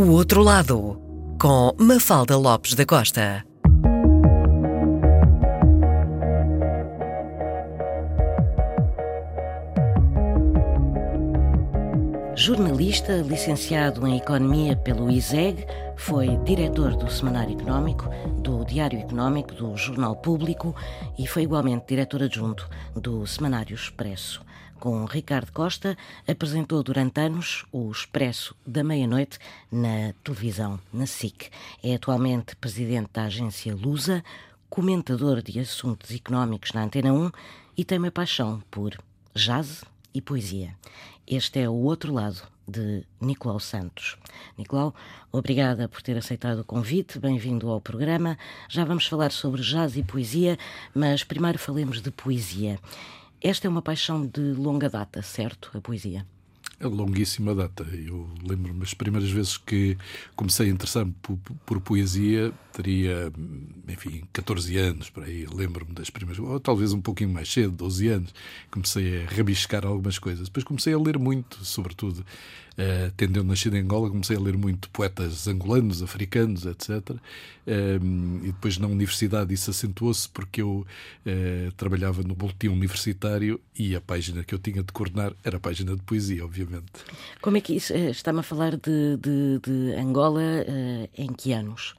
O Outro Lado, com Mafalda Lopes da Costa. Jornalista, licenciado em Economia pelo ISEG, foi diretor do Semanário Económico, do Diário Económico, do Jornal Público e foi igualmente diretor adjunto do Semanário Expresso com Ricardo Costa, apresentou durante anos o Expresso da Meia-Noite na televisão, na SIC. É atualmente presidente da agência Lusa, comentador de assuntos económicos na Antena 1 e tem uma paixão por jazz e poesia. Este é o outro lado de Nicolau Santos. Nicolau, obrigada por ter aceitado o convite, bem-vindo ao programa. Já vamos falar sobre jazz e poesia, mas primeiro falemos de poesia. Esta é uma paixão de longa data, certo? A poesia. É longuíssima data. Eu lembro-me as primeiras vezes que comecei a interessar-me por, por, poesia, teria, enfim, 14 anos, por aí. Lembro-me das primeiras, ou talvez um pouquinho mais cedo, 12 anos, comecei a rabiscar algumas coisas. Depois comecei a ler muito, sobretudo Uh, tendo eu nascido em Angola, comecei a ler muito poetas angolanos, africanos, etc. Uh, e depois na universidade isso acentuou-se porque eu uh, trabalhava no boletim universitário e a página que eu tinha de coordenar era a página de poesia, obviamente. Como é que isso? Eh, está-me a falar de, de, de Angola em que anos?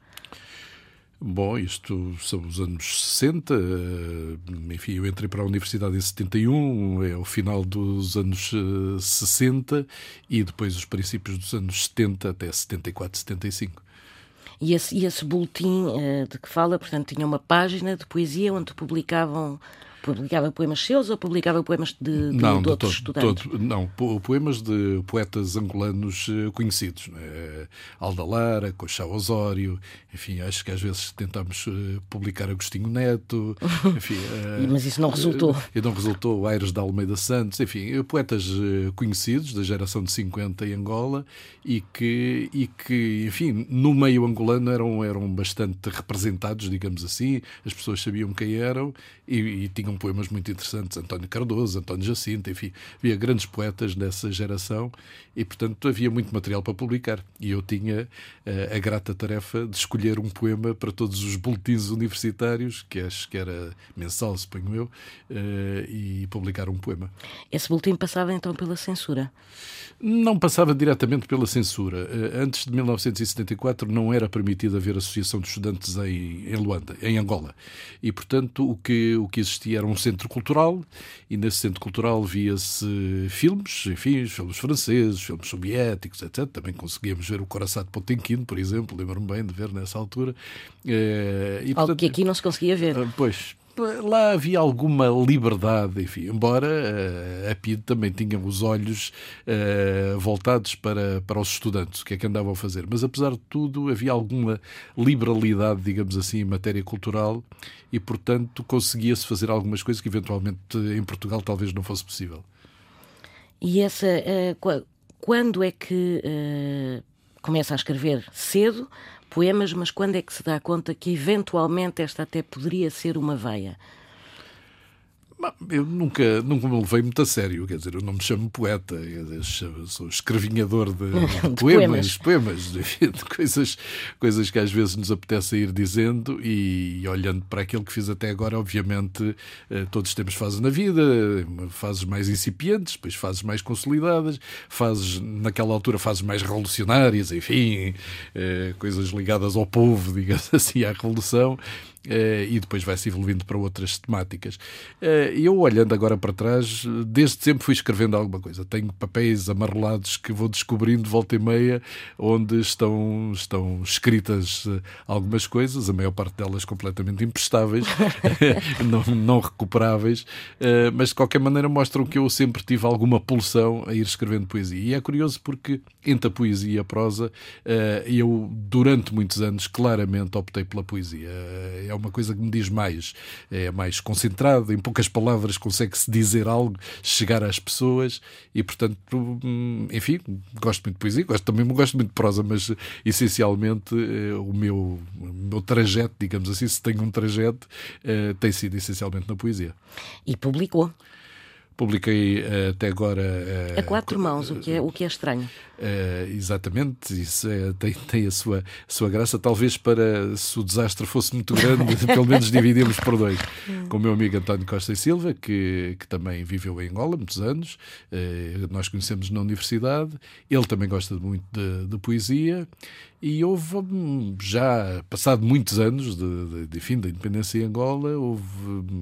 Bom, isto são os anos 60, eh, enfim, eu entrei para a universidade em 71, é o final dos anos 60 eh, e depois os princípios dos anos 70 até 74, 75. E esse, e esse boletim uh, de que fala, portanto, tinha uma página de poesia onde publicavam Publicava poemas seus ou publicava poemas de, de, não, de, de outros todo, estudantes? Todo, não, poemas de poetas angolanos eh, conhecidos. Né? Alda Lara, Cochá Osório, enfim, acho que às vezes tentámos eh, publicar Agostinho Neto. Enfim, Mas isso não resultou. E não resultou, Aires da Almeida Santos, enfim, poetas conhecidos da geração de 50 em Angola e que, e que enfim, no meio angolano eram, eram bastante representados, digamos assim, as pessoas sabiam quem eram e, e tinham poemas muito interessantes, António Cardoso, António Jacinto, enfim, havia grandes poetas nessa geração e, portanto, havia muito material para publicar. E eu tinha uh, a grata tarefa de escolher um poema para todos os boletins universitários, que acho que era mensal, suponho eu, uh, e publicar um poema. Esse boletim passava então pela censura? Não passava diretamente pela censura. Uh, antes de 1974 não era permitido haver associação de estudantes em, em Luanda, em Angola. E, portanto, o que, o que existia era um centro cultural e nesse centro cultural via-se filmes, enfim, filmes franceses, filmes soviéticos, etc. Também conseguíamos ver o Coração de Potemkin, por exemplo, lembro-me bem de ver nessa altura. Eh, e, Algo que aqui não se conseguia ver. Eh, pois, lá havia alguma liberdade, enfim, embora uh, a PID também tinha os olhos uh, voltados para, para os estudantes, o que é que andavam a fazer. Mas apesar de tudo, havia alguma liberalidade, digamos assim, em matéria cultural e, portanto, conseguia-se fazer algumas coisas que eventualmente em Portugal talvez não fosse possível. E essa. Uh, quando é que começa a escrever? Cedo? Poemas, mas quando é que se dá conta que eventualmente esta até poderia ser uma veia? Eu nunca, nunca me levei muito a sério, quer dizer, eu não me chamo poeta, dizer, sou escrevinhador de, de poemas, poemas, de, coisas, coisas que às vezes nos apetece ir dizendo e, e, olhando para aquilo que fiz até agora, obviamente eh, todos temos fases na vida, fases mais incipientes, depois fases mais consolidadas, fases, naquela altura, fases mais revolucionárias, enfim, eh, coisas ligadas ao povo, digamos assim, à revolução, e depois vai-se evoluindo para outras temáticas. Uh, eu, olhando agora para trás, desde sempre fui escrevendo alguma coisa. Tenho papéis amarrolados que vou descobrindo volta e meia, onde estão, estão escritas uh, algumas coisas, a maior parte delas completamente imprestáveis, não, não, recuperáveis, mas de qualquer maneira mostram que eu sempre tive alguma pulsão a ir escrevendo poesia. E é curioso porque entre a poesia e a prosa, eu, durante muitos anos, claramente optei pela poesia é uma coisa que me diz mais. É mais concentrado, em poucas palavras consegue-se dizer algo, chegar às pessoas e, portanto, hum, enfim, gosto muito de poesia, gosto, também gosto muito de prosa, mas essencialmente eh, o meu, o meu trajeto, digamos assim, se tenho um trajeto, eh, tem sido essencialmente na poesia. E publicou? Publiquei uh, até agora. Uh, a quatro mãos, o que é, o que é estranho. Uh, exatamente, isso é, tem, tem a sua, a sua graça. Talvez para se o desastre fosse muito grande, pelo menos dividimos por dois. Com o meu amigo António Costa e Silva, que, que também viveu em Angola muitos anos, nós conhecemos na universidade. Ele também gosta muito de, de poesia e houve, hum, já passado muitos anos de, de, de, enfim, da independência em Angola, houve,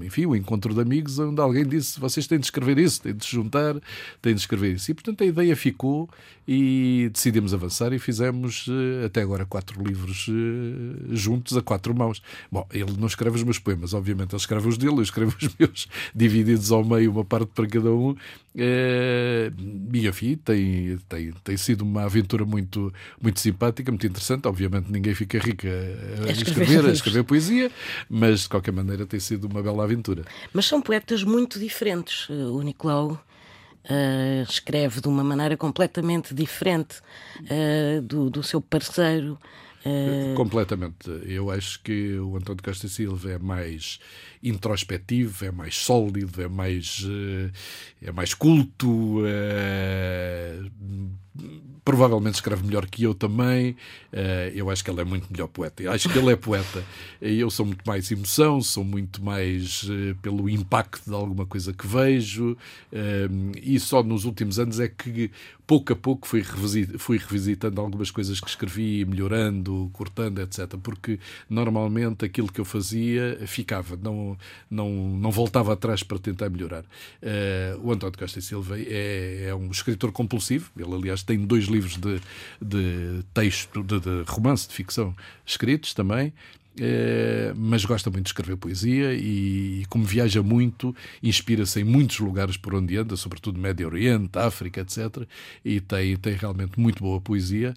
enfim, o um encontro de amigos onde alguém disse: vocês têm de escrever isso, têm de se juntar, têm de escrever isso. E portanto a ideia ficou e decidimos avançar e fizemos eh, até agora quatro livros eh, juntos a quatro mãos. Bom, ele não escreve os meus poemas, obviamente, ele escreve os dele, eu escrevo os meus, divididos ao meio, uma parte para cada um. É, e enfim, tem, tem, tem sido uma aventura muito, muito simpática, muito interessante. Obviamente, ninguém fica rica a escrever, a escrever poesia, mas de qualquer maneira tem sido uma bela aventura. Mas são poetas muito diferentes. O Nicolau Uh, escreve de uma maneira completamente diferente uh, do, do, seu parceiro. Uh... Completamente. Eu acho que o António Costa Silva é mais introspectivo, é mais sólido, é mais, é mais culto, provavelmente escreve melhor que eu também. Uh, eu acho que ele é muito melhor poeta. Eu acho que ele é poeta. Eu sou muito mais emoção, sou muito mais uh, pelo impacto de alguma coisa que vejo. Uh, e só nos últimos anos é que, pouco a pouco, fui, fui revisitando algumas coisas que escrevi, melhorando, cortando, etc. Porque normalmente aquilo que eu fazia ficava, não, não, não voltava atrás para tentar melhorar. o António Costa e Silva é, é um escritor compulsivo. Ele, aliás, tem dois livros de, de texto, de, de romance, de ficção escritos também. É, mas gosta muito de escrever poesia e, como viaja muito, inspira-se em muitos lugares por onde anda, sobretudo Médio Oriente, África, etc. E tem, tem realmente muito boa poesia.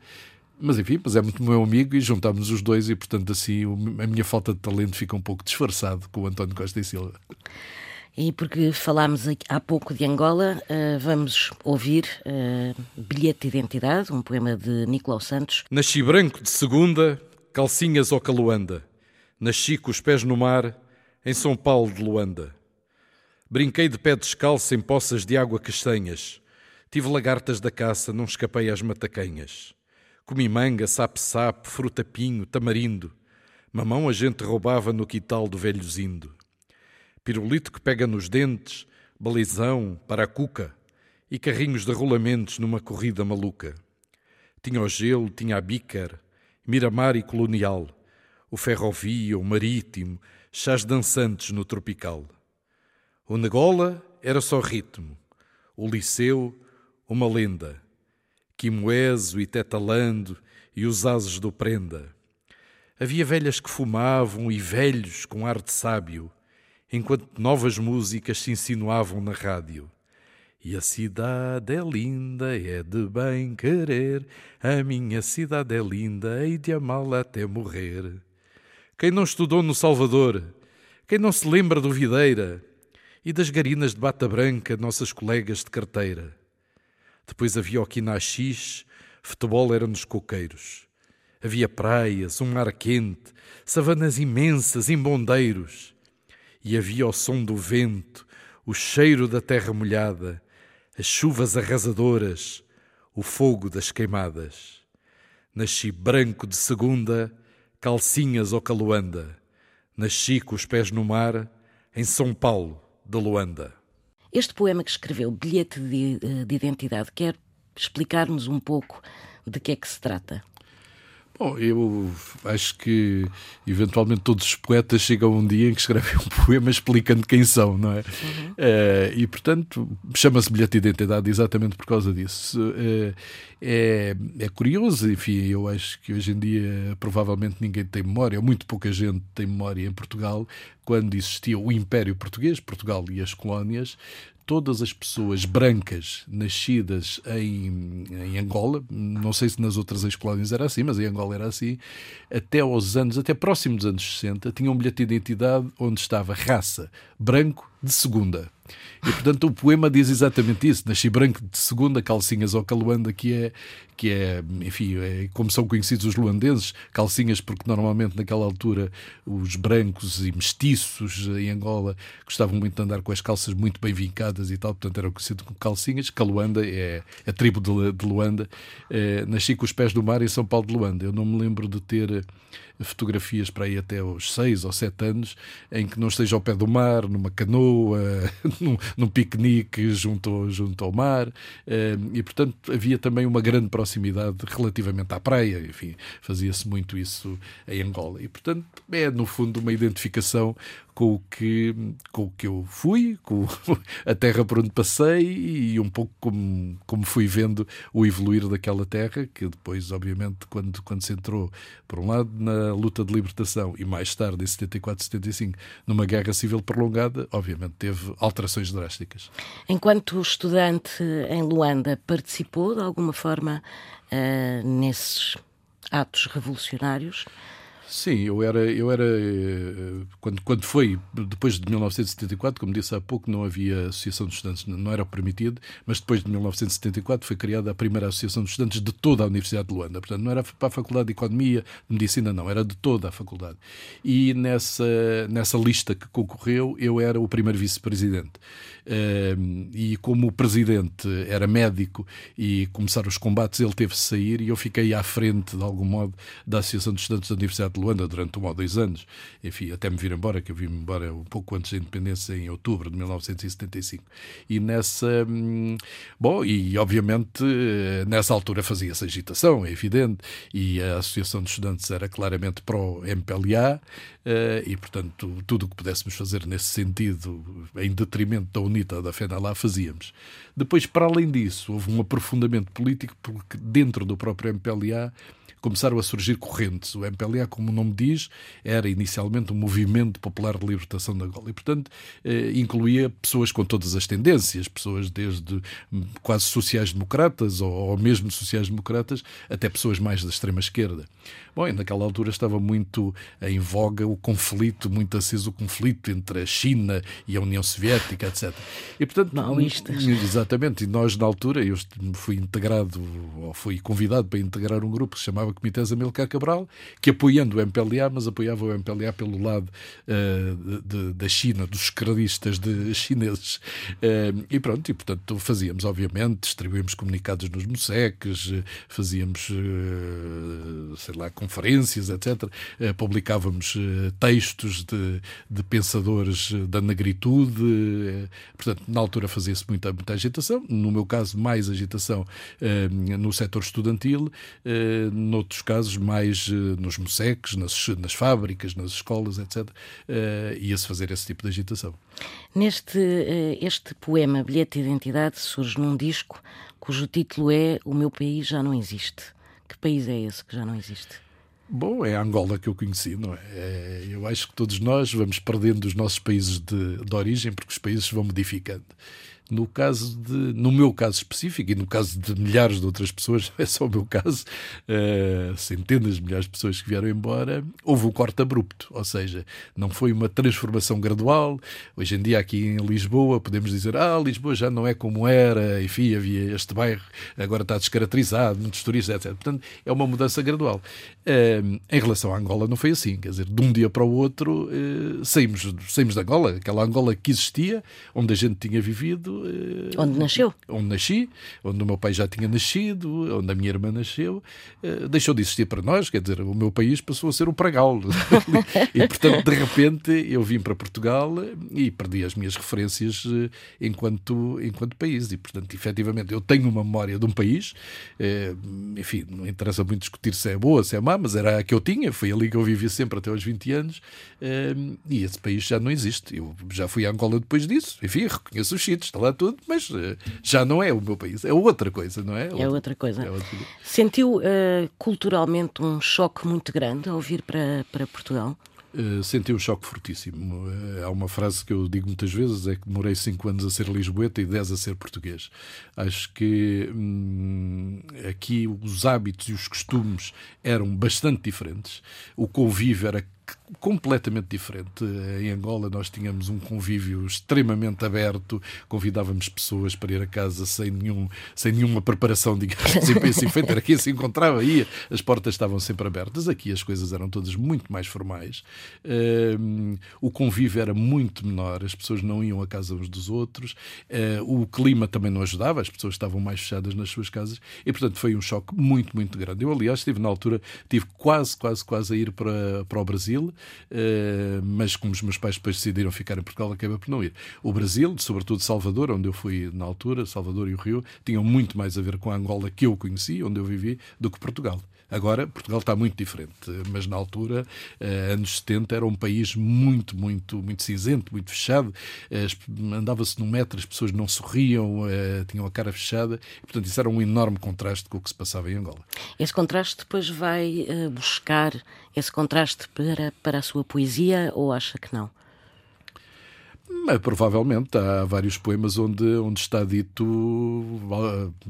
Mas enfim, mas é muito meu amigo e juntámos os dois e, portanto, assim, a minha falta de talento fica um pouco disfarçado com o António Costa e Silva. E porque falámos há pouco de Angola, uh, vamos ouvir uh, Bilhete de Identidade, um poema de Nicolau Santos. Nasci branco de segunda, calcinhas ao caluanda. Nasci com os pés no mar, em São Paulo de Luanda. Brinquei de pé descalço em poças de água castanhas. Tive lagartas da caça, não escapei às matacanhas. Comi manga, sapo-sapo, fruta-pinho, tamarindo. Mamão a gente roubava no quital do velho Zindo pirulito que pega nos dentes, balizão, paracuca e carrinhos de rolamentos numa corrida maluca. Tinha o gelo, tinha a bícar, miramar e colonial, o ferrovia, o marítimo, chás dançantes no tropical. O Negola era só ritmo, o Liceu, uma lenda, Quimoeso e Tetalando e os ases do Prenda. Havia velhas que fumavam e velhos com ar de sábio, enquanto novas músicas se insinuavam na rádio. E a cidade é linda, é de bem querer, a minha cidade é linda, hei de amá-la até morrer. Quem não estudou no Salvador, quem não se lembra do Videira e das garinas de bata branca, nossas colegas de carteira. Depois havia o Quinaxis, futebol era nos coqueiros. Havia praias, um mar quente, savanas imensas, em bondeiros e havia o som do vento, o cheiro da terra molhada, as chuvas arrasadoras, o fogo das queimadas. Nasci branco de segunda, calcinhas ou caloanda. Nasci com os pés no mar, em São Paulo, de Luanda. Este poema que escreveu, Bilhete de, de Identidade, quer explicar-nos um pouco de que é que se trata? Bom, eu acho que eventualmente todos os poetas chegam um dia em que escrevem um poema explicando quem são, não é? Uhum. Uh, e portanto chama-se bilhete de identidade exatamente por causa disso. Uh, é, é curioso, enfim, eu acho que hoje em dia provavelmente ninguém tem memória, ou muito pouca gente tem memória em Portugal, quando existia o Império Português, Portugal e as colónias, todas as pessoas brancas nascidas em, em Angola, não sei se nas outras ex-colónias era assim, mas em Angola era assim, até aos anos, até próximo dos anos 60, tinham um bilhete de identidade onde estava raça, branco de segunda. E portanto o poema diz exatamente isso: nasci branco de segunda, calcinhas ao caluanda, que é, que é enfim, é, como são conhecidos os luandenses, calcinhas, porque normalmente naquela altura os brancos e mestiços em Angola gostavam muito de andar com as calças muito bem vincadas e tal, portanto eram conhecidos como calcinhas. Caluanda é a tribo de, de Luanda. É, nasci com os pés do mar em São Paulo de Luanda. Eu não me lembro de ter fotografias para aí até aos seis ou sete anos, em que não esteja ao pé do mar, numa canoa, num, num piquenique junto, junto ao mar, eh, e portanto havia também uma grande proximidade relativamente à praia, enfim, fazia-se muito isso em Angola. E portanto é no fundo uma identificação com o que, com o que eu fui, com a terra por onde passei e um pouco como, como fui vendo o evoluir daquela terra, que depois, obviamente, quando, quando se entrou, por um lado, na luta de libertação e mais tarde, em 74, 75, numa guerra civil prolongada, obviamente teve alterações drásticas. Enquanto estudante em Luanda, participou de alguma forma uh, nesses atos revolucionários? Sim, eu era, eu era eh, quando, quando foi, depois de 1974, como disse há pouco, não havia Associação de Estudantes, não era permitido, mas depois de 1974 foi criada a primeira Associação de Estudantes de toda a Universidade de Luanda. Portanto, não era para a Faculdade de Economia, de Medicina, não, era de toda a faculdade. E nessa, nessa lista que concorreu, eu era o primeiro vice-presidente. Uh, e como o presidente era médico e começaram os combates, ele teve de sair e eu fiquei à frente, de algum modo, da Associação de Estudantes da Universidade de Luanda durante um ou dois anos. Enfim, até me vir embora, que eu vim embora um pouco antes da independência, em outubro de 1975. E nessa. Hum, bom, e obviamente nessa altura fazia-se agitação, é evidente, e a Associação de Estudantes era claramente pró-MPLA, eh, e portanto tudo o que pudéssemos fazer nesse sentido, em detrimento da UNITA, da FENALA, fazíamos. Depois, para além disso, houve um aprofundamento político, porque dentro do próprio MPLA começaram a surgir correntes. O MPLA, como o nome diz, era inicialmente um movimento popular de libertação da Angola e, portanto, eh, incluía pessoas com todas as tendências, pessoas desde quase sociais-democratas ou, ou mesmo sociais-democratas até pessoas mais da extrema-esquerda. Bom, e naquela altura estava muito em voga o conflito, muito aceso o conflito entre a China e a União Soviética, etc. E, portanto, Maoístas. Exatamente, e nós na altura, eu fui integrado, ou fui convidado para integrar um grupo que se chamava Comitês Amilcar Cabral, que apoiando o MPLA, mas apoiava o MPLA pelo lado uh, de, da China, dos esquerdistas de chineses. Uh, e pronto, e portanto fazíamos, obviamente, distribuímos comunicados nos MUSECs, fazíamos, uh, sei lá, conferências, etc. publicávamos textos de, de pensadores da negritude. portanto, na altura fazia-se muita, muita agitação. No meu caso, mais agitação no setor estudantil. no noutros casos, mais uh, nos moseques, nas, nas fábricas, nas escolas, etc., uh, eh, ia-se fazer esse tipo de agitação. Neste uh, este poema, Bilhete de Identidade, surge num disco cujo título é O Meu País Já Não Existe. Que país é esse que já não existe? Bom, é a Angola que eu conheci, não é? é? Eu acho que todos nós vamos perdendo os nossos países de, de origem porque os países vão modificando. No caso de, no meu caso específico e no caso de milhares de outras pessoas, é só o meu caso, uh, centenas de milhares de pessoas que vieram embora, houve um corte abrupto, ou seja, não foi uma transformação gradual. Hoje em dia aqui em Lisboa podemos dizer, ah, Lisboa já não é como era, enfim, havia este bairro, agora está descaracterizado, muitos turistas, etc. Portanto, é uma mudança gradual. Uh, em relação à Angola não foi assim, quer dizer, de um dia para o outro uh, saímos, saímos da Angola, aquela Angola que existia, onde a gente tinha vivido, eh, onde nasceu? Onde nasci, onde o meu pai já tinha nascido, onde a minha irmã nasceu, eh, deixou de existir para nós, quer dizer, o meu país passou a ser o Pragal. e, portanto, de repente, eu vim para Portugal e perdi as minhas referências eh, enquanto, enquanto país. E, portanto, efetivamente, eu tenho uma memória de um país, enfim, não interessa muito discutir se é boa, se é má, mas era a que eu tinha, foi ali que eu vivi sempre até aos 20 anos, e esse país já não existe. Eu já fui a Angola depois disso, enfim, reconheço os sítios, está lá tudo, mas uh, já não é o meu país, é outra coisa, não é? É outra coisa. É outra... Sentiu uh, culturalmente um choque muito grande ao vir para, para Portugal? Uh, senti um choque fortíssimo. Uh, há uma frase que eu digo muitas vezes: é que demorei 5 anos a ser lisboeta e 10 a ser português. Acho que hum, aqui os hábitos e os costumes eram bastante diferentes. O convívio era completamente diferente. Em Angola nós tínhamos um convívio extremamente aberto, convidávamos pessoas para ir a casa sem, nenhum, sem nenhuma preparação, digamos assim, feita. Era quem se encontrava, ia, as portas estavam sempre abertas. Aqui as coisas eram todas muito mais formais. Uh, o convívio era muito menor, as pessoas não iam a casa uns dos outros, uh, o clima também não ajudava, as pessoas estavam mais fechadas nas suas casas e, portanto, foi um choque muito, muito grande. Eu, aliás, estive na altura, tive quase, quase, quase a ir para, para o Brasil eh, mas como os meus pais depois decidiram ficar em Portugal, acabei por não ir. O Brasil, sobretudo Salvador, onde eu fui na altura, Salvador e o Rio, tinham muito mais a ver com a Angola que eu conheci, onde eu vivi, do que Portugal. Agora, Portugal está muito diferente, mas na altura, eh, anos 70, era um país muito, muito, muito cinzento, muito fechado. Andava-se no metro, as pessoas não sorriam, eh, tinham a cara fechada. Portanto, isso era um enorme contraste com o que se passava em Angola. Esse contraste depois vai eh, buscar esse contraste para, para a sua poesia ou acha que não? Mas, provavelmente há vários poemas onde, onde está dito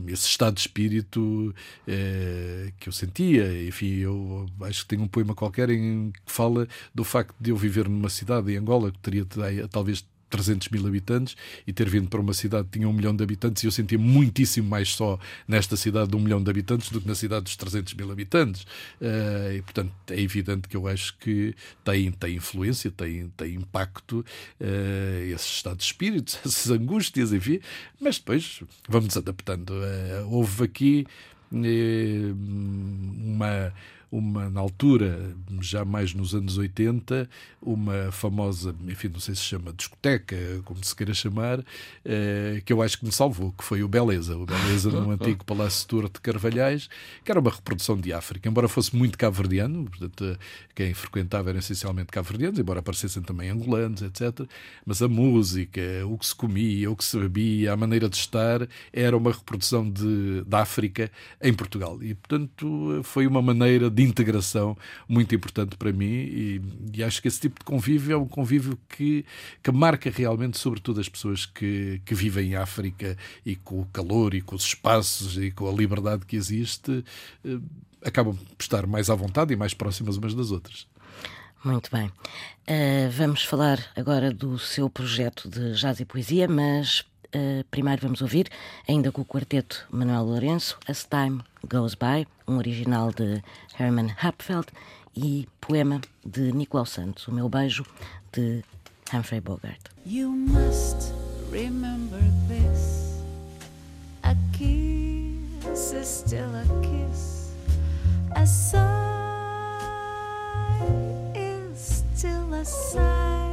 esse estado de espírito é, que eu sentia. Enfim, eu acho que tenho um poema qualquer em que fala do facto de eu viver numa cidade em Angola que teria talvez 300 mil habitantes e ter vindo para uma cidade que tinha um milhão de habitantes e eu sentia muitíssimo mais só nesta cidade de um milhão de habitantes do que na cidade dos 300 mil habitantes. Uh, e, portanto, é evidente que eu acho que tem, tem influência, tem, tem impacto uh, esse estado de espírito, essas angústias, enfim, mas depois vamos adaptando. Uh, houve aqui uma uma, na altura, já mais nos anos 80, uma famosa, enfim, não sei se chama discoteca, como se queira chamar, eh, que eu acho que me salvou, que foi o Beleza. O Beleza no antigo Palácio Tour de Carvalhais, que era uma reprodução de África, embora fosse muito cabo-verdiano, portanto, quem frequentava eram essencialmente cabo-verdianos, embora aparecessem também angolanos, etc. Mas a música, o que se comia, o que se bebia, a maneira de estar, era uma reprodução de, de África em Portugal. E, portanto, foi uma maneira de integração muito importante para mim e, e, acho que esse tipo de convívio é um convívio que, que marca realmente, sobretudo, as pessoas que, que vivem em África e com o calor e com os espaços e com a liberdade que existe, eh, acabam por estar mais à vontade e mais próximas umas das outras. Muito bem. Uh, vamos falar agora do seu projeto de jazz e poesia, mas uh, primeiro vamos ouvir, ainda com o quarteto Manuel Lourenço, As Time Goes By, um original de Herman Hapfeld e poema de Nicolau Santos, O Meu Beijo, de Humphrey Bogart. You must remember this. A kiss is still a kiss. A sigh is still a sigh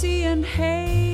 See and hay.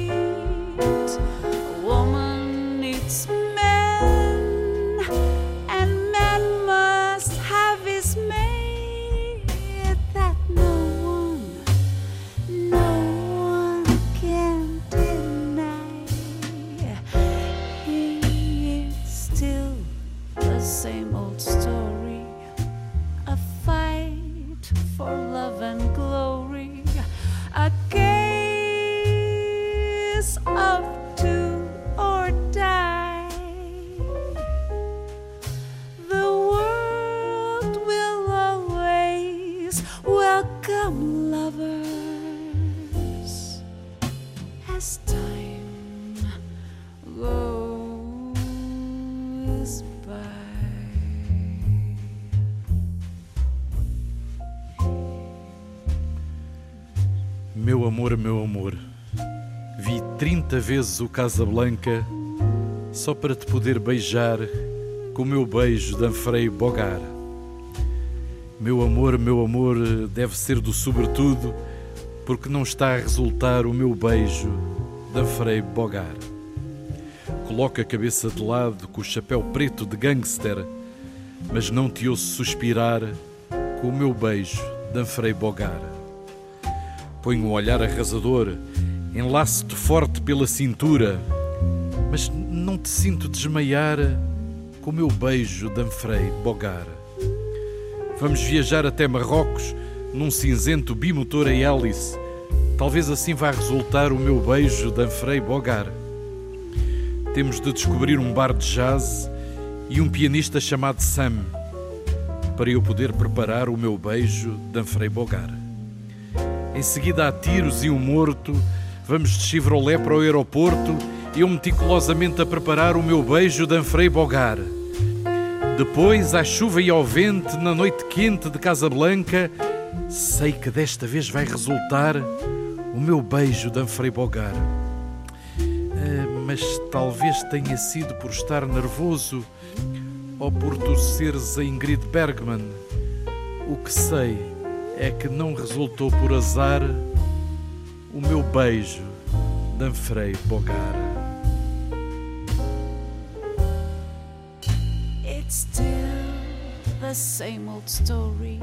Amor, meu amor, vi trinta vezes o Casablanca só para te poder beijar com o meu beijo de Anfrei Bogar. Meu amor, meu amor, deve ser do sobretudo, porque não está a resultar o meu beijo de Anfrei Bogar. Coloca a cabeça de lado com o chapéu preto de gangster, mas não te ouço suspirar com o meu beijo de Anfrei Bogar. Ponho um olhar arrasador, enlaço-te forte pela cintura, mas não te sinto desmaiar com o meu beijo de Anfrei Bogar. Vamos viajar até Marrocos num cinzento bimotor a hélice. Talvez assim vá resultar o meu beijo de Anfrei Bogar. Temos de descobrir um bar de jazz e um pianista chamado Sam para eu poder preparar o meu beijo de Anfrei Bogar. Em seguida há tiros e um morto. Vamos de Chevrolet para o aeroporto. Eu meticulosamente a preparar o meu beijo de Anfrei Bogar. Depois, à chuva e ao vento, na noite quente de Casablanca, sei que desta vez vai resultar o meu beijo de Anfrei Bogar. Uh, mas talvez tenha sido por estar nervoso ou por tu seres a Ingrid Bergman. O que sei é que não resultou por azar o meu beijo de Anfrei Bogar. It's still the same old story.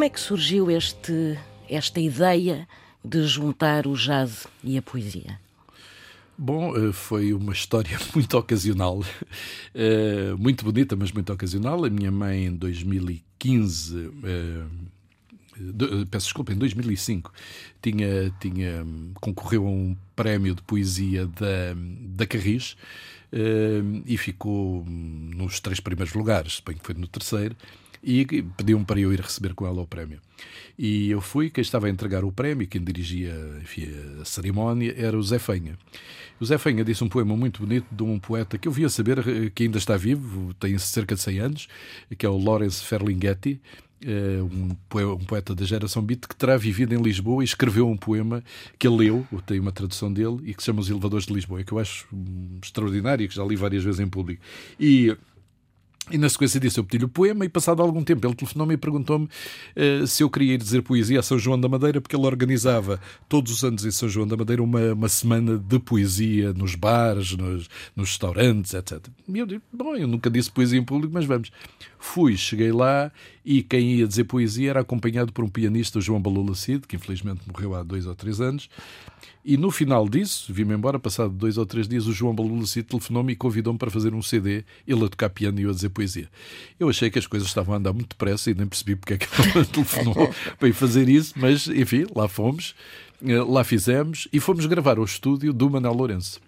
Como é que surgiu este, esta ideia de juntar o jazz e a poesia? Bom, eh, foi uma história muito ocasional, eh, muito bonita, mas muito ocasional. A minha mãe, em 2015, eh, peço desculpa, em 2005, tinha, tinha, concorreu a um prémio de poesia da, da Carris e ficou nos três primeiros lugares, bem que foi no terceiro e pediu-me para eu ir receber com ela o prémio. E eu fui, quem estava a entregar o prémio, quem dirigia enfim, a cerimónia, era o Zé Fenha. O Zé Fenha disse um poema muito bonito de um poeta que eu via saber eh, que ainda está vivo, tem cerca de 100 anos, que é o Lawrence Ferlinghetti, eh, um poeta da geração beat que terá vivido em Lisboa e escreveu um poema que ele leu, tem uma tradução dele, e que se chama Os Elevadores de Lisboa, que eu acho hum, extraordinário, que já li várias vezes em público. E e na sequência disso eu pedi-lhe o poema e passado algum tempo ele telefonou-me e perguntou-me uh, se eu queria ir dizer poesia a São João da Madeira, porque ele organizava todos os anos em São João da Madeira uma, uma semana de poesia nos bares, nos, nos restaurantes, etc. E eu disse, bom, eu nunca disse poesia em público, mas vamos. Fui, cheguei lá e quem ia dizer poesia era acompanhado por um pianista, o João Balula Cid, que infelizmente morreu há dois ou três anos, e no final disso, vim-me embora, passado dois ou três dias, o João Balulaci telefonou-me e convidou-me para fazer um CD, ele a tocar piano e eu a dizer poesia. Eu achei que as coisas estavam a andar muito depressa e nem percebi porque é que ele telefonou para ir fazer isso, mas enfim, lá fomos, eh, lá fizemos e fomos gravar o estúdio do Manuel Lourenço.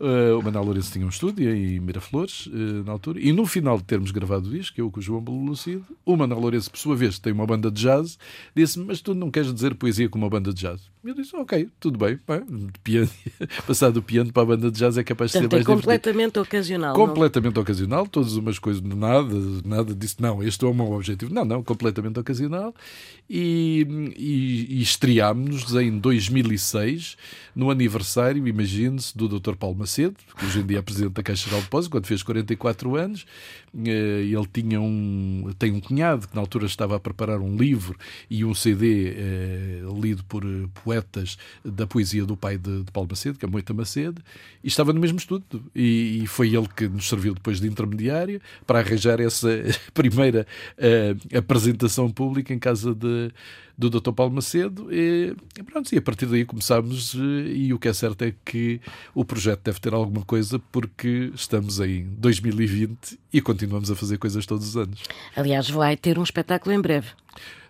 Uh, o Manuel Lourenço tinha um estúdio em Miraflores, uh, na altura, e no final de termos gravado o disco, eu com o João Belucido, o Manuel Lourenço, por sua vez, tem uma banda de jazz, disse-me, mas tu não queres dizer poesia com uma banda de jazz? Eu disse, ok, tudo bem, piano, passar do piano para a banda de jazz é capaz de Portanto, ser mais é completamente divertido. ocasional. Completamente não? ocasional, todas umas coisas, nada, nada disse, não, este é o meu objetivo. Não, não, completamente ocasional. E, e, e estreámos-nos em 2006, no aniversário, imagine-se, do Dr. Paulo Macedo, que hoje em dia é presidente da Caixa Geral de Depósito, quando fez 44 anos. Eh, ele tinha um, tem um cunhado que na altura estava a preparar um livro e um CD eh, lido por eh, poetas da poesia do pai de, de Paulo Macedo, que é Moita Macedo, e estava no mesmo estudo. E, e, foi ele que nos serviu depois de intermediário para arranjar essa primeira apresentação pública em casa de, do Dr. Paulo Macedo. E, pronto, e a partir daí começámos. E o que é certo é que o projeto deve ter alguma coisa porque estamos em 2020 e continuamos a fazer coisas todos os anos. Aliás, vai ter um espetáculo em breve.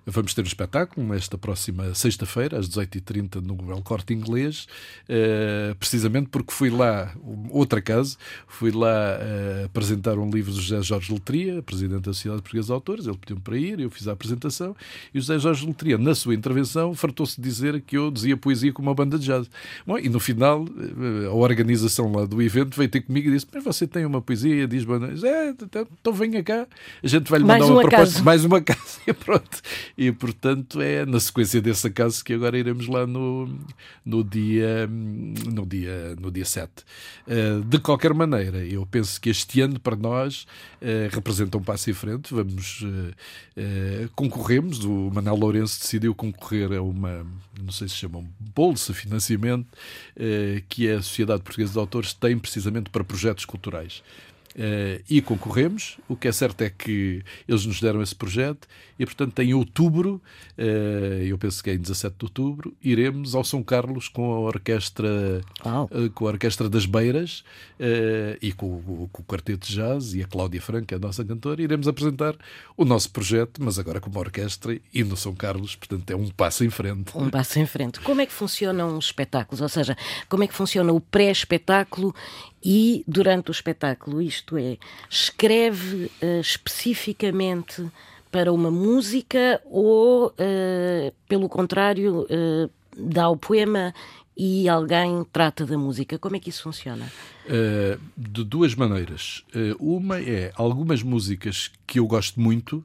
Vamos ter um espetáculo esta próxima sexta-feira, às 18h30, no El Corte Inglês, uh, precisamente porque fui lá, outra casa, fui lá uh, apresentar um livro do José Jorge Letria, presidente da Sociedade Portuguesa de Autores, ele pediu-me para ir, eu fiz a apresentação, e o José Jorge Letria, na sua intervenção, fartou-se de dizer que eu dizia poesia com uma banda de jazz. Bom, e no final, uh, a organização lá do evento veio ter comigo e disse: Mas você tem uma poesia? Diz, é, então, então venha cá, a gente vai lhe mandar uma proposta, mais uma casa, e pronto e portanto é na sequência desse acaso que agora iremos lá no, no dia no dia no dia 7. Eh, de qualquer maneira, eu penso que este ano para nós eh, representa um passo em frente. Vamos eh, concorremos, o Manuel Lourenço decidiu concorrer a uma, não sei se chama um bolsa financiamento que a Sociedade Portuguesa de Autores tem precisamente para projetos culturais. Uh, e concorremos. O que é certo é que eles nos deram esse projeto e, portanto, em outubro, uh, eu penso que é em 17 de outubro, iremos ao São Carlos com a orquestra, uh, com a orquestra das Beiras e com, com, o quarteto de jazz e a Cláudia Franca, a nossa cantora, iremos apresentar o nosso projeto, mas agora com uma orquestra e no São Carlos, portanto, é um passo em frente. Um passo em frente. Como é que funcionam os espetáculos? Ou seja, como é que funciona o pré-espetáculo e durante o espetáculo, isto é, escreve uh, especificamente para uma música ou, uh, pelo contrário, uh, dá o poema e alguém trata da música? Como é que isso funciona? Uh, de duas maneiras. Uma é algumas músicas que eu gosto muito,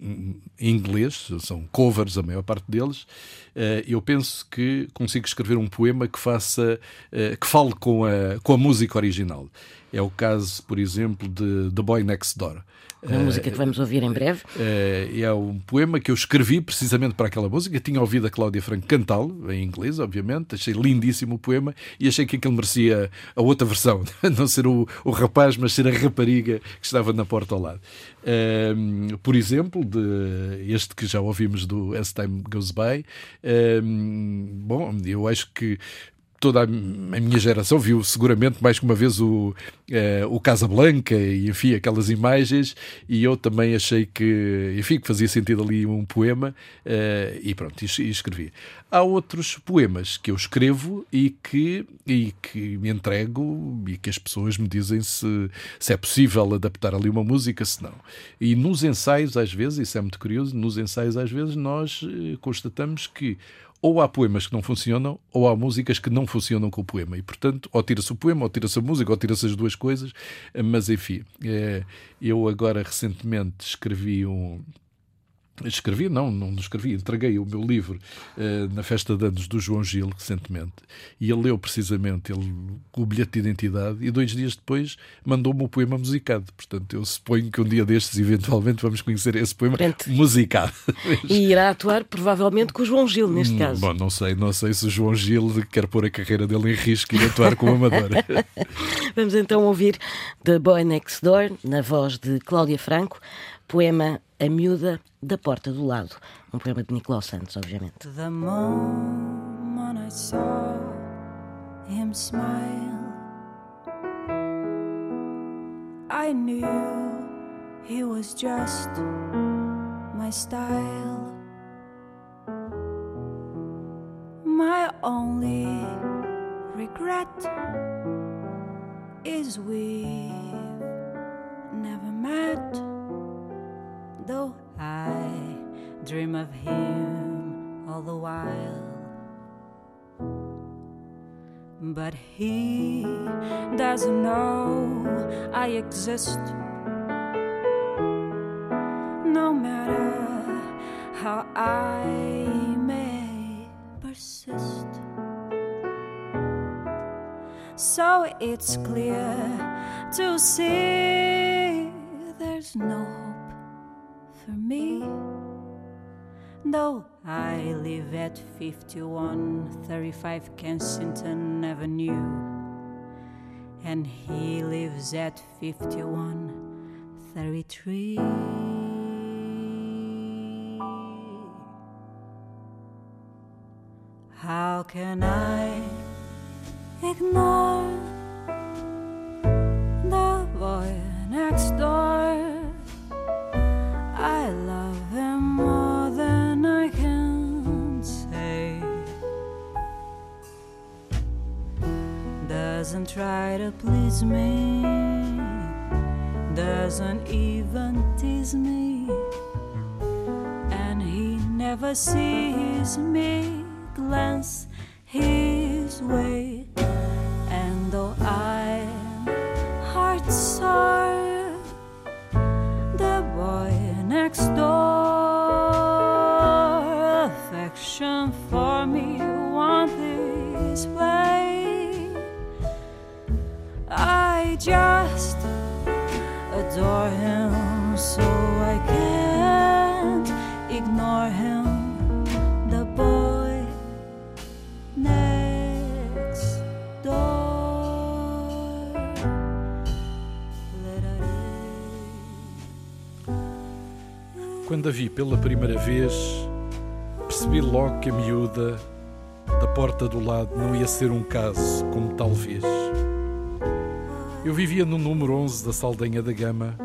em inglês, são covers a maior parte deles, eh, eu penso que consigo escrever um poema que faça, eh, que fale com a, com a música original. É o caso, por exemplo, de The Boy Next Door. Uma música que vamos ouvir em breve. Eh, é um poema que eu escrevi precisamente para aquela música. Tinha ouvido a Cláudia Franco cantá-lo, em inglês, obviamente. Achei lindíssimo o poema e achei que aquilo merecia a outra versão. Não ser o, o rapaz, mas ser a rapariga que estava na porta ao lado. Ehm, por exemplo, de este que já ouvimos do As Time Goes By. Bom, eu acho que toda a minha geração viu seguramente mais que uma vez o, uh, o Casablanca e enfim aquelas imagens e eu também achei que enfim que fazia sentido ali um poema uh, e pronto e, e, escrevi. Há outros poemas que eu escrevo e que e que me entrego e que as pessoas me dizem se, se é possível adaptar ali uma música se não. E nos ensaios às vezes isso é muito curioso nos ensaios às vezes nós uh, constatamos que ou há poemas que não funcionam, ou há músicas que não funcionam com o poema. E, portanto, ou tira-se o poema, ou tira-se a música, ou tira-se as duas coisas. Mas, enfim, é, eu agora recentemente escrevi um, Escrevi, não, não escrevi, entreguei o meu livro uh, na festa de anos do João Gil, recentemente, e ele leu precisamente ele, o bilhete de identidade e dois dias depois mandou-me o poema musicado. Portanto, eu suponho que um dia destes, eventualmente, vamos conhecer esse poema Frente. musicado. E irá atuar provavelmente com o João Gil, neste hum, caso. Bom, não sei, não sei se o João Gil quer pôr a carreira dele em risco e atuar como amador. vamos então ouvir The Boy Next Door, na voz de Cláudia Franco poema A Miúda da Porta do Lado, um poema de Nicolau Santos, obviamente. The moment I saw him smile I knew he was just my style. My only regret is we've never met though I dream of him all the while. But he doesn't know I exist. No matter how I may persist. So it's clear to see there's no Though I live at 5135 Kensington Avenue, and he lives at 5133. How can I try to please me, doesn't even tease me, and he never sees me Quando a vi pela primeira vez, percebi logo que a miúda da porta do lado não ia ser um caso como talvez. Eu vivia no número 11 da Saldanha da Gama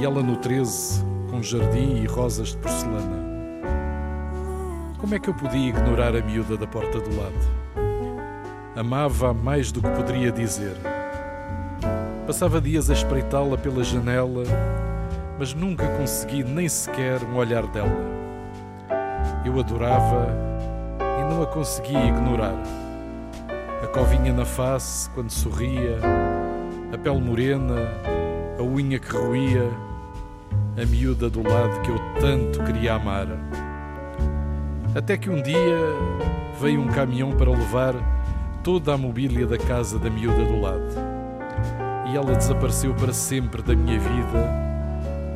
e ela no 13, com jardim e rosas de porcelana. Como é que eu podia ignorar a miúda da porta do lado? Amava-a mais do que poderia dizer. Passava dias a espreitá-la pela janela, mas nunca consegui nem sequer um olhar dela. Eu adorava e não a conseguia ignorar a covinha na face quando sorria, a pele morena, a unha que roía, a miúda do lado que eu tanto queria amar. Até que um dia veio um caminhão para levar toda a mobília da casa da miúda do lado. E ela desapareceu para sempre da minha vida,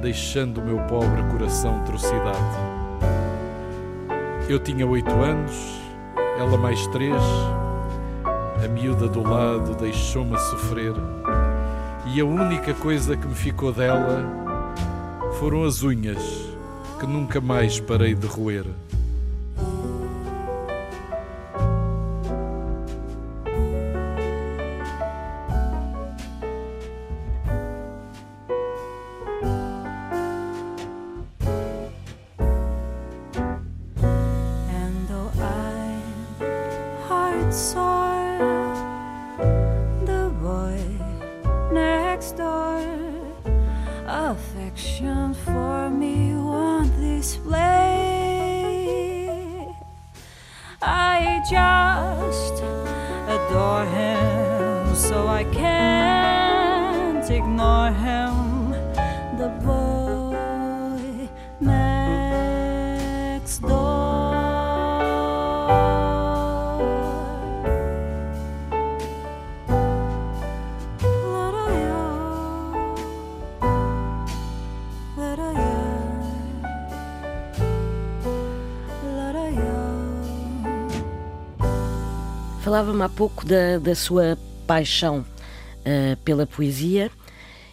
deixando o meu pobre coração trucidado. Eu tinha oito anos, ela mais três a miúda do lado deixou-me sofrer e a única coisa que me ficou dela foram as unhas que nunca mais parei de roer. Falava-me há pouco da, da sua paixão uh, pela poesia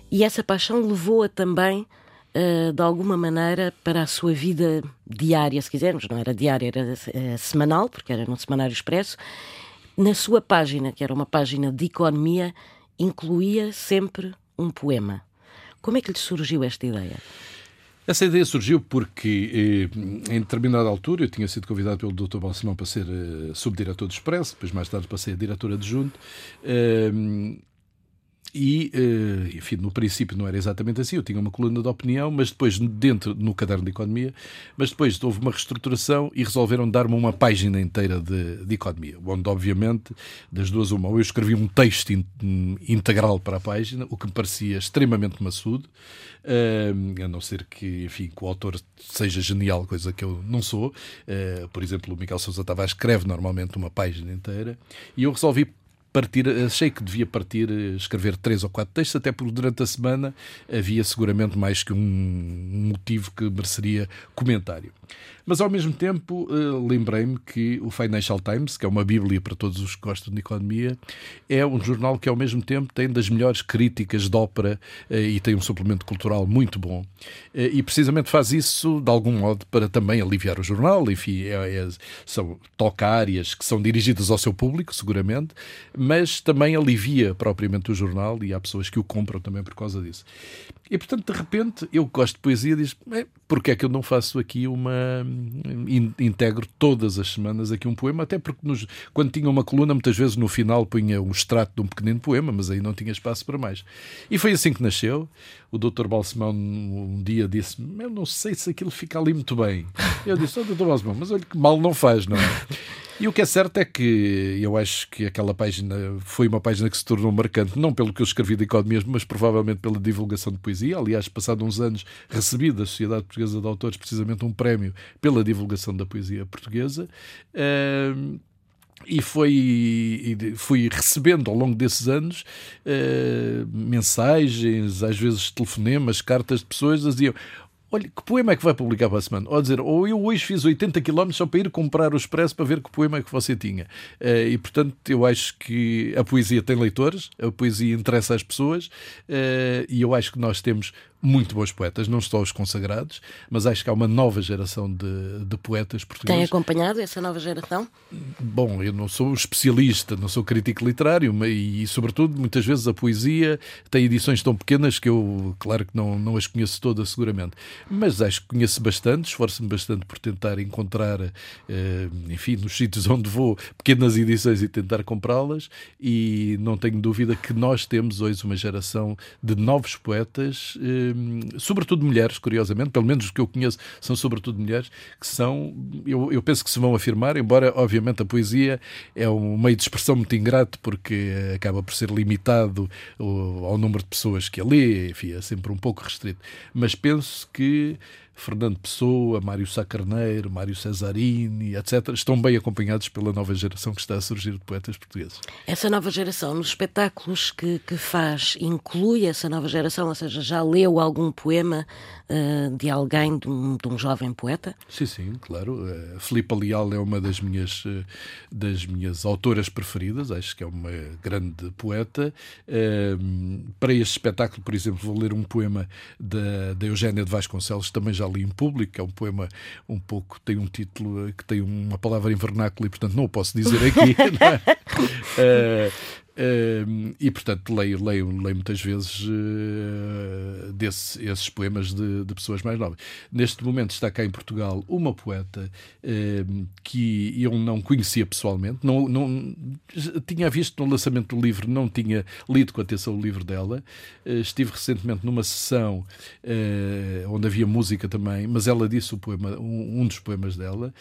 e essa paixão levou-a também, uh, de alguma maneira, para a sua vida diária, se quisermos. Não era diária, era uh, semanal, porque era no Semanário Expresso. Na sua página, que era uma página de economia, incluía sempre um poema. Como é que lhe surgiu esta ideia? Essa ideia surgiu porque, eh, em determinada altura, eu tinha sido convidado pelo Dr. Balsemão para ser eh, subdiretor do Expresso, depois mais tarde passei a diretora adjunto. Eh, e, eh, enfim, no princípio não era exatamente assim, eu tinha uma coluna de opinião, mas depois, dentro, no caderno de economia, mas depois houve uma reestruturação e resolveram dar-me uma página inteira de, de, economia, onde, obviamente, das duas uma, eu escrevi um texto in, integral para a página, o que me parecia extremamente maçudo, uh, a não ser que, enfim, que o autor seja genial, coisa que eu não sou. Uh, por exemplo, o Miguel Sousa Tavares escreve normalmente uma página inteira, e eu resolvi partir, achei que devia partir, escrever três ou quatro textos, até porque durante a semana havia seguramente mais que um motivo que mereceria comentário. Mas ao mesmo tempo uh, lembrei-me que o Financial Times, que é uma bíblia para todos os que gostam de economia, é um jornal que ao mesmo tempo tem das melhores críticas de ópera uh, e tem um suplemento cultural muito bom. Uh, e precisamente faz isso de algum modo para também aliviar o jornal, enfim, é, é, são, toca áreas que são dirigidas ao seu público, seguramente, mas também alivia propriamente o jornal e há pessoas que o compram também por causa disso. E portanto, de repente, eu gosto de poesia diz: porque é que eu não faço aqui uma. Integro todas as semanas aqui um poema? Até porque nos, quando tinha uma coluna, muitas vezes no final punha um extrato de um pequenino poema, mas aí não tinha espaço para mais. E foi assim que nasceu. O Dr. Balsemão um dia disse: Eu não sei se aquilo fica ali muito bem. Eu disse: Oh, Dr. Balsemão, mas olha que mal não faz, não é? E o que é certo é que eu acho que aquela página foi uma página que se tornou marcante, não pelo que eu escrevi de economia, mas provavelmente pela divulgação de poesia. Aliás, passado uns anos, recebi da Sociedade Portuguesa de Autores precisamente um prémio pela divulgação da poesia portuguesa. Uh, e foi, fui recebendo ao longo desses anos uh, mensagens, às vezes telefonemas, cartas de pessoas diziam Olha, que poema é que vai publicar para a semana? Ou dizer, ou eu hoje fiz 80 km só para ir comprar o Expresso para ver que poema é que você tinha. Uh, e, portanto, eu acho que a poesia tem leitores, a poesia interessa às pessoas, uh, e eu acho que nós temos muito bons poetas, não só os consagrados, mas acho que há uma nova geração de, de poetas portugueses. Tem acompanhado essa nova geração? Bom, eu não sou especialista, não sou crítico literário e, e, sobretudo, muitas vezes a poesia tem edições tão pequenas que eu, claro que não, não as conheço todas, seguramente. Mas acho que conheço bastante, esforço-me bastante por tentar encontrar, eh, enfim, nos sítios onde vou, pequenas edições e tentar comprá-las. E não tenho dúvida que nós temos hoje uma geração de novos poetas. Eh, sobretudo mulheres, curiosamente, pelo menos os que eu conheço são sobretudo mulheres, que são, eu, eu penso que se vão afirmar, embora obviamente a poesia é um meio de expressão muito ingrato porque acaba por ser limitado ao número de pessoas que a lê, enfim, é sempre um pouco restrito. Mas penso que Fernando Pessoa, Mário Sá Carneiro, Mário Cesarini, etc., estão bem acompanhados pela nova geração que está a surgir de poetas portugueses. Essa nova geração, nos espetáculos que, que faz, inclui essa nova geração, ou seja, já leu algum poema uh, de alguém, de um, de um, jovem poeta? Sim, sim, claro. Uh, Filipe Leal é uma das minhas, uh, das minhas autoras preferidas, acho que é uma grande poeta. Uh, para este espetáculo, por exemplo, vou ler um poema da, da Eugénia de Vasconcelos, também já ali em público, é um poema um pouco, tem um título que tem uma palavra em vernáculo e, portanto, não o posso dizer aqui. é? uh, Uh, e portanto leio, leio, leio muitas vezes uh, desse, esses poemas de, de, pessoas mais novas. Neste momento está cá em Portugal uma poeta uh, que eu não conhecia pessoalmente, não, não tinha visto no lançamento do livro, não tinha lido com atenção o livro dela. Eh, estive recentemente numa sessão onde havia música também, mas ela disse o poema, um, um dos poemas dela.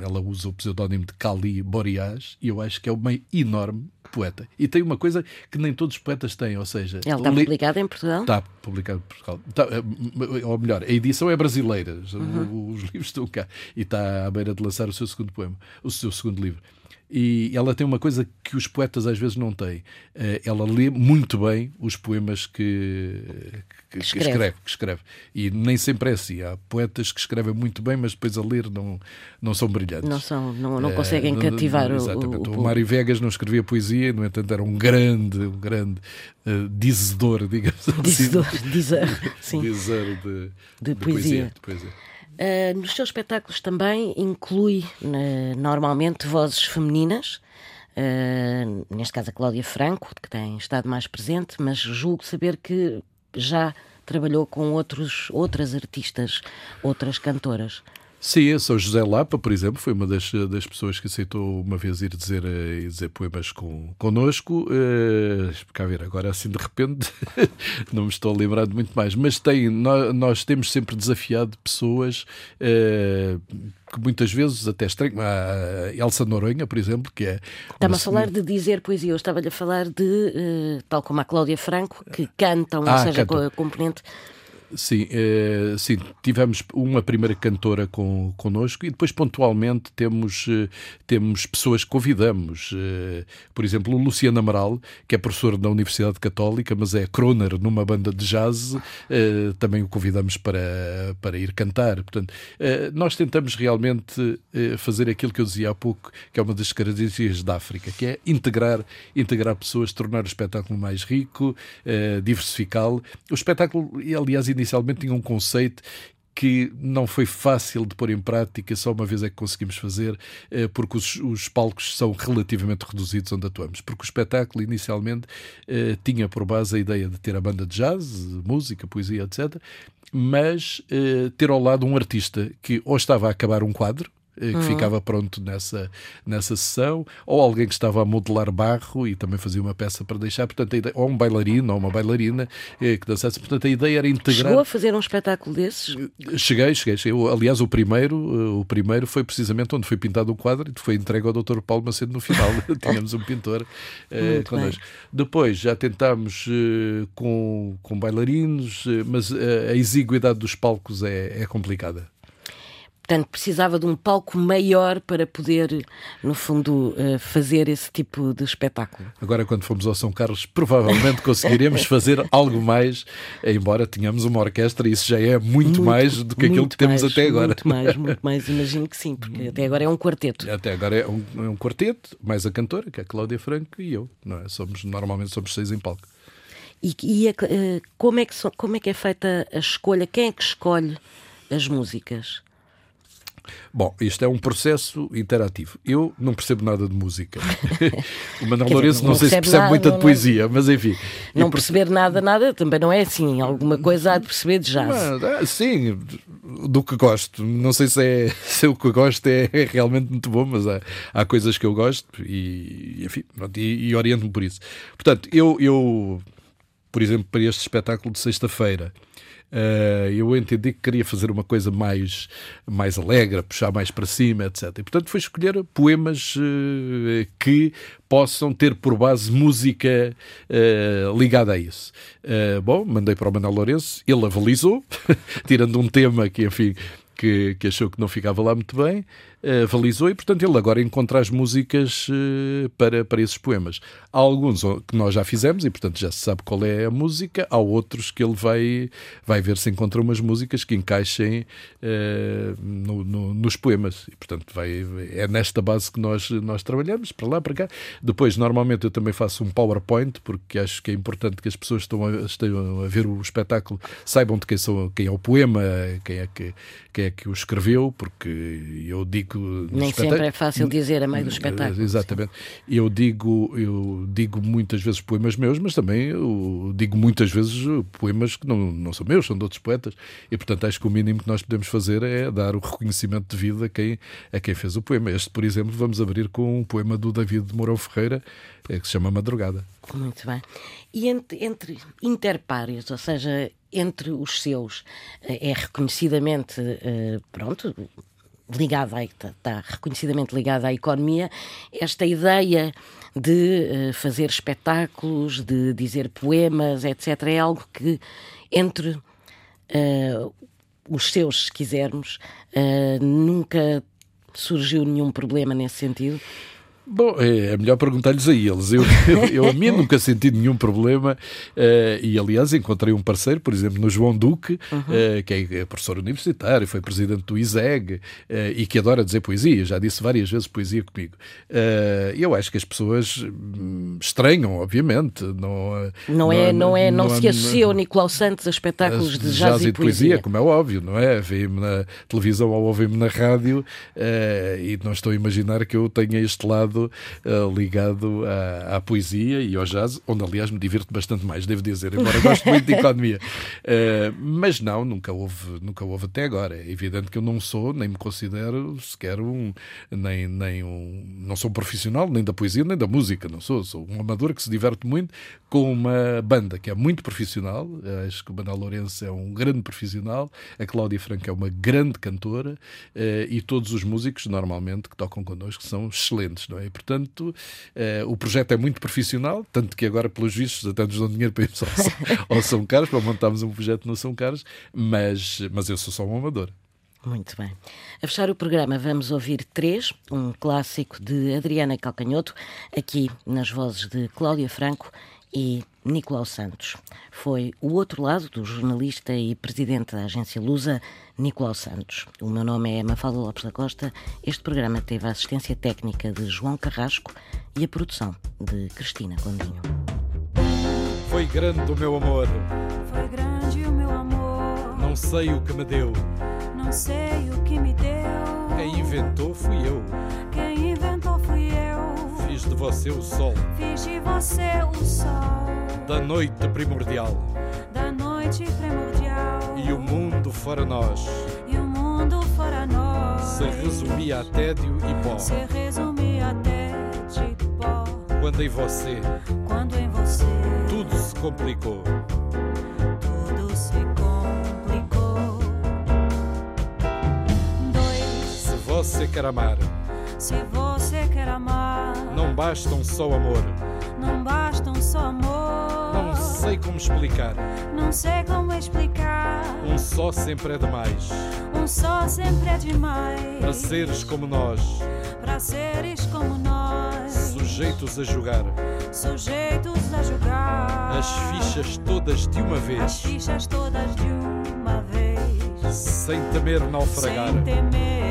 ela usa o pseudónimo de Kali Boreas e eu acho que é uma enorme poeta. E tem uma coisa que nem todos os poetas têm, ou seja... Ele está li... publicado em Portugal? Está publicado em Portugal. Está, eh, ou melhor, a edição é brasileira, uhum. os livros estão cá. E está à beira de lançar o seu segundo poema, o seu segundo livro. E ela tem uma coisa que os poetas às vezes não têm. Eh, ela lê muito bem os poemas que, que, que, escreve. que, escreve. que escreve. E nem sempre é assim. Há poetas que escrevem muito bem, mas depois a ler não, não são brilhantes. Não, são, não, não conseguem é, cativar não, o, Exatamente. O, o, Mário Vegas não escrevia poesia, no entanto era um grande, um grande uh, dizedor, digamos assim. Dizedor, dizer, sim. dizer de, de, de, poesia. de poesia. Uh, nos seus espetáculos também inclui uh, normalmente vozes femininas, uh, neste caso a Cláudia Franco, que tem estado mais presente, mas julgo saber que já trabalhou com outros, outras artistas, outras cantoras. Sim, sou José Lapa, por exemplo, foi uma das, das pessoas que aceitou uma vez ir dizer, eh, ir dizer poemas com, connosco. Uh, cá ver, agora assim de repente não me estou a lembrar de muito mais, mas tem, nós, nós temos sempre desafiado pessoas uh, que muitas vezes até estranho. A Elsa Noronha, por exemplo, que é. Estava a falar de dizer poesia, eu estava-lhe a falar de, uh, tal como a Cláudia Franco, que cantam, ah, ou seja, com a componente Sim, eh, sim, tivemos uma primeira cantora com, connosco e depois pontualmente temos, eh, temos pessoas que convidamos. Eh, por exemplo, o Luciano Amaral, que é professor da Universidade Católica, mas é croner numa banda de jazz, também o convidamos para, para ir cantar. Portanto, nós tentamos realmente fazer aquilo que eu dizia há pouco, que é uma das características da África, que é integrar, integrar pessoas, tornar o espetáculo mais rico, diversificá-lo. O espetáculo, aliás, inicialmente tinha um conceito que não foi fácil de pôr em prática, só uma vez é que conseguimos fazer, eh, porque os, os palcos são relativamente reduzidos onde atuamos. Porque o espetáculo, inicialmente, eh, tinha por base a ideia de ter a banda de jazz, música, poesia, etc., mas eh, ter ao lado um artista que ou estava a acabar um quadro, que uhum. ficava pronto nessa, nessa sessão, ou alguém que estava a modelar barro e também fazia uma peça para deixar, portanto, ideia, ou um bailarino ou uma bailarina eh, que dançasse. Portanto, a ideia era integrar. Chegou a fazer um espetáculo desses? Cheguei, cheguei. cheguei. aliás, o primeiro, eh, o primeiro foi precisamente onde foi pintado um quadro e foi entregue ao Dr. Paulo Macedo no final. Tínhamos um pintor connosco. Depois já tentámos uh, com, com bailarinos, uh, mas a exiguidade dos palcos é, é complicada. Portanto, precisava de um palco maior para poder, no fundo, eh, fazer esse tipo de espetáculo. Agora, quando fomos ao São Carlos, provavelmente conseguiremos fazer algo mais, embora tenhamos uma orquestra, isso já é muito, muito mais do que aquilo que mais, temos até agora. Muito mais, muito mais, imagino que sim, porque até agora é um quarteto. Até agora é um, é um quarteto, mais a cantora, que é a Cláudia Franco, e eu. Não é? somos, normalmente somos seis em palco. E, e a, eh, como, é que, como é que é feita a escolha? Quem é que escolhe as músicas? Bom, isto é um processo interativo. Eu não percebo nada de música. o Manuel Lourenço não, não sei se percebe nada, muita de poesia, é... mas enfim. Não perceber nada, nada também não é assim. Alguma coisa há de perceber de jazz. Mas, ah, sim, do que gosto. Não sei se, é, se o que gosto é, é realmente muito bom, mas há, há coisas que eu gosto e, enfim, e, e oriento-me por isso. Portanto, eu, eu, por exemplo, para este espetáculo de sexta-feira. Uh, eu entendi que queria fazer uma coisa mais, mais alegre, puxar mais para cima, etc. E, portanto, foi escolher poemas uh, que possam ter por base música uh, ligada a isso. bom, mandei para o Manuel Lourenço, ele avalizou, tirando um tema que, enfim, que, que, achou que não ficava lá muito bem, avalizou e, portanto, ele agora encontra as músicas uh, para, para esses poemas. Há alguns que nós já fizemos e, portanto, já se sabe qual é a música. Há outros que ele vai, vai ver se encontra umas músicas que encaixem uh, no, no, nos poemas. E, portanto, vai, é nesta base que nós, nós trabalhamos, para lá, para cá. Depois, normalmente, eu também faço um PowerPoint, porque acho que é importante que as pessoas estão a, estejam a ver o espetáculo saibam de quem, são, quem é o poema, quem é que, quem é que o escreveu, porque eu digo. Nem sempre é fácil dizer a meio do espetáculo. Exatamente. Sim. Eu digo, eu digo muitas vezes poemas meus, mas também digo muitas vezes poemas que não, não são meus, são de outros poetas. E, portanto, acho que o mínimo que nós podemos fazer é dar o reconhecimento devido a quem, a quem fez o poema. Este, por exemplo, vamos abrir com um poema do David de Mourão Ferreira, é, que se chama Madrugada. Muito bem. E entre, entre interpários, ou seja, entre os seus, eh, é reconhecidamente, eh, pronto, ligada, está, reconhecidamente ligada à economia, esta ideia de uh, fazer espetáculos, de dizer poemas, etc., é algo que entre uh, os seus, se quisermos, uh, nunca surgiu nenhum problema nesse sentido. Bom, é, é melhor perguntar-lhes a eles. Eu, eu, eu, a mim nunca senti nenhum problema uh, e, aliás, encontrei um parceiro, por exemplo, no João Duque, uhum. uh, que é professor universitário, foi presidente do ISEG uh, e que adora dizer poesia. Já disse várias vezes poesia comigo. eu acho que as pessoas hum, estranham, obviamente. Não, não, é, não, é, não, não se associa o Nicolau Santos a espetáculos de jazz, jazz e, poesia. poesia. como é óbvio, não é? Vêm-me na televisão ou ouvem-me na rádio e não estou a imaginar que eu tenha este lado ligado, uh, ligado à, à, poesia e ao jazz, onde aliás me divirto bastante mais, devo dizer, embora gosto muito de economia. Uh, mas não, nunca houve, nunca houve até agora. É evidente que eu não sou, nem me considero sequer um, nem, nem um, não sou um profissional nem da poesia nem da música, não sou, sou um amador que se diverte muito com uma banda que é muito profissional, acho que o Manuel Lourenço é um grande profissional, a Cláudia Franca é uma grande cantora uh, e todos os músicos normalmente que tocam connosco são excelentes, não é? E, portanto, eh, o projeto é muito profissional, tanto que agora, pelos vistos, até nos dão dinheiro para irmos ao, ao São Carlos, para montarmos um projeto no São Carlos, mas, mas eu sou só um amador. Muito bem. A fechar o programa, vamos ouvir três, um clássico de Adriana Calcanhoto, aqui nas vozes de Cláudia Franco e Nicolau Santos. Foi o outro lado do jornalista e presidente da agência Lusa, Nicolau Santos. O meu nome é Mafalda Lopes da Costa. Este programa teve a assistência técnica de João Carrasco e a produção de Cristina Condinho. Foi grande o meu amor. Foi grande o meu amor. Não sei o que me deu. Não sei o que me deu. Quem inventou fui eu. Quem inventou fui eu. Fiz de você o sol. Fiz de você o sol. Da noite primordial. Da noite primordial. E o mundo fora nós. E o mundo fora nós. Se resumia a tédio e pó. Se resumia a tédio e pó. Quando em você. Quando em você. Tudo se complicou. Tudo se complicou. Dois. Se você quer amar. Se você quer amar. Não basta um só amor. Não basta um só amor. Não sei como explicar. Não sei como explicar. Um só sempre é demais. Um só sempre é demais. Para seres como nós. Para seres como nós. Sujeitos a jogar. Sujeitos a jogar. As fichas todas de uma vez. As fichas todas de uma vez. Sem temer naufragar. Sem temer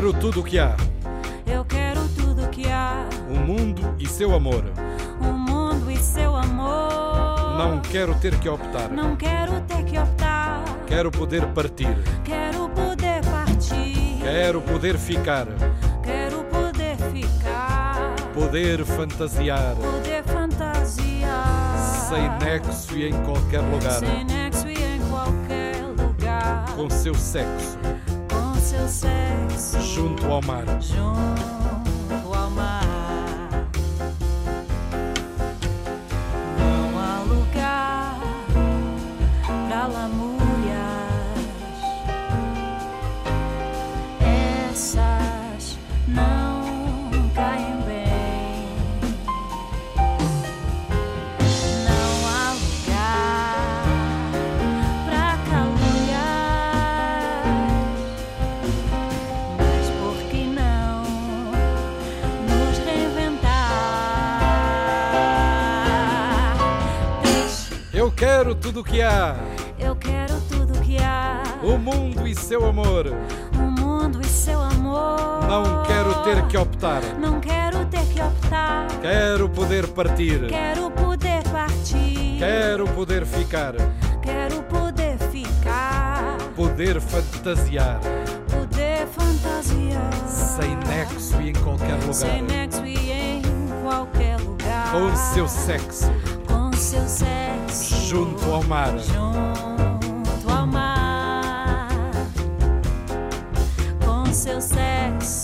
quero tudo o que há. eu quero tudo que há. O mundo e seu amor. O mundo e seu amor. Não quero ter que optar. Não quero ter que optar. Quero poder partir. Quero poder partir. Quero poder ficar. Quero poder ficar. Poder fantasiar. Poder fantasiar. Sem nexo e em qualquer lugar. Sem nexo e em qualquer lugar. Com seu sexo. Seu sexo. Junto ao mar. Junto quero tudo que há. eu quero tudo que há. O mundo e seu amor. O mundo e seu amor. Não quero ter que optar. Não quero ter que optar. Quero poder partir. Quero poder partir. Quero poder ficar. Quero poder ficar. Poder fantasiar. Poder fantasiar. Sem nexo e em qualquer Sem lugar. nexo e em qualquer lugar. Com seu sexo. Com seu sexo. Junto ao mar. Junto ao mar. Com seu sexo.